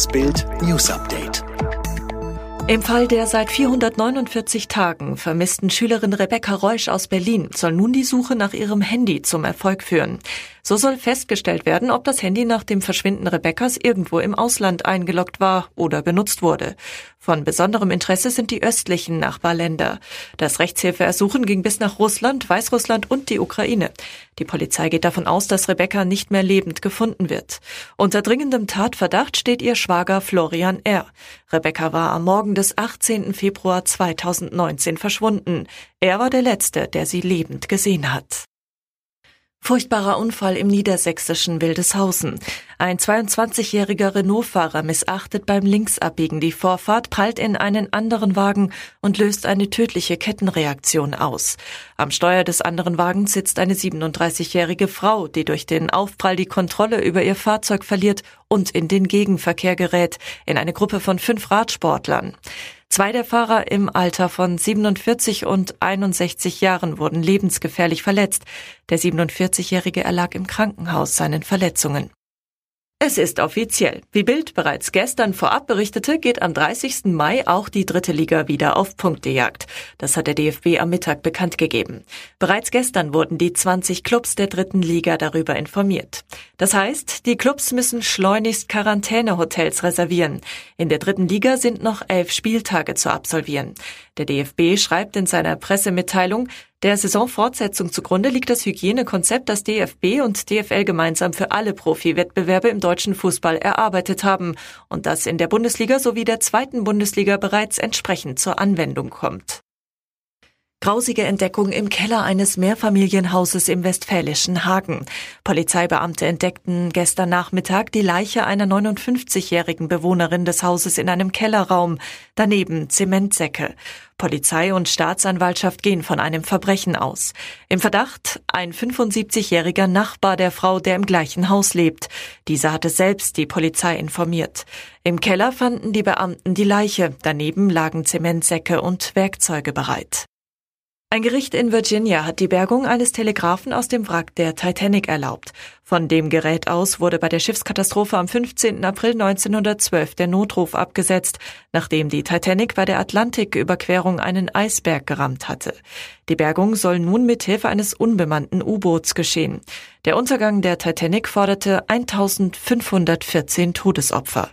Das Bild News Update. Im Fall der seit 449 Tagen vermissten Schülerin Rebecca Reusch aus Berlin soll nun die Suche nach ihrem Handy zum Erfolg führen. So soll festgestellt werden, ob das Handy nach dem Verschwinden Rebeccas irgendwo im Ausland eingeloggt war oder benutzt wurde. Von besonderem Interesse sind die östlichen Nachbarländer. Das Rechtshilfeersuchen ging bis nach Russland, Weißrussland und die Ukraine. Die Polizei geht davon aus, dass Rebecca nicht mehr lebend gefunden wird. Unter dringendem Tatverdacht steht ihr Schwager Florian R. Rebecca war am Morgen des 18. Februar 2019 verschwunden. Er war der Letzte, der sie lebend gesehen hat. Furchtbarer Unfall im niedersächsischen Wildeshausen. Ein 22-jähriger Renault-Fahrer missachtet beim Linksabbiegen die Vorfahrt, prallt in einen anderen Wagen und löst eine tödliche Kettenreaktion aus. Am Steuer des anderen Wagens sitzt eine 37-jährige Frau, die durch den Aufprall die Kontrolle über ihr Fahrzeug verliert und in den Gegenverkehr gerät, in eine Gruppe von fünf Radsportlern. Zwei der Fahrer im Alter von 47 und 61 Jahren wurden lebensgefährlich verletzt. Der 47-Jährige erlag im Krankenhaus seinen Verletzungen. Es ist offiziell. Wie Bild bereits gestern vorab berichtete, geht am 30. Mai auch die dritte Liga wieder auf Punktejagd. Das hat der DFB am Mittag bekannt gegeben. Bereits gestern wurden die 20 Clubs der dritten Liga darüber informiert. Das heißt, die Clubs müssen schleunigst Quarantänehotels reservieren. In der dritten Liga sind noch elf Spieltage zu absolvieren. Der DFB schreibt in seiner Pressemitteilung, der Saisonfortsetzung zugrunde liegt das Hygienekonzept, das DFB und DFL gemeinsam für alle Profiwettbewerbe im deutschen Fußball erarbeitet haben und das in der Bundesliga sowie der zweiten Bundesliga bereits entsprechend zur Anwendung kommt. Grausige Entdeckung im Keller eines Mehrfamilienhauses im westfälischen Hagen. Polizeibeamte entdeckten gestern Nachmittag die Leiche einer 59-jährigen Bewohnerin des Hauses in einem Kellerraum, daneben Zementsäcke. Polizei und Staatsanwaltschaft gehen von einem Verbrechen aus. Im Verdacht ein 75-jähriger Nachbar der Frau, der im gleichen Haus lebt. Dieser hatte selbst die Polizei informiert. Im Keller fanden die Beamten die Leiche, daneben lagen Zementsäcke und Werkzeuge bereit. Ein Gericht in Virginia hat die Bergung eines Telegraphen aus dem Wrack der Titanic erlaubt. Von dem Gerät aus wurde bei der Schiffskatastrophe am 15. April 1912 der Notruf abgesetzt, nachdem die Titanic bei der Atlantiküberquerung einen Eisberg gerammt hatte. Die Bergung soll nun mit Hilfe eines unbemannten U-Boots geschehen. Der Untergang der Titanic forderte 1514 Todesopfer.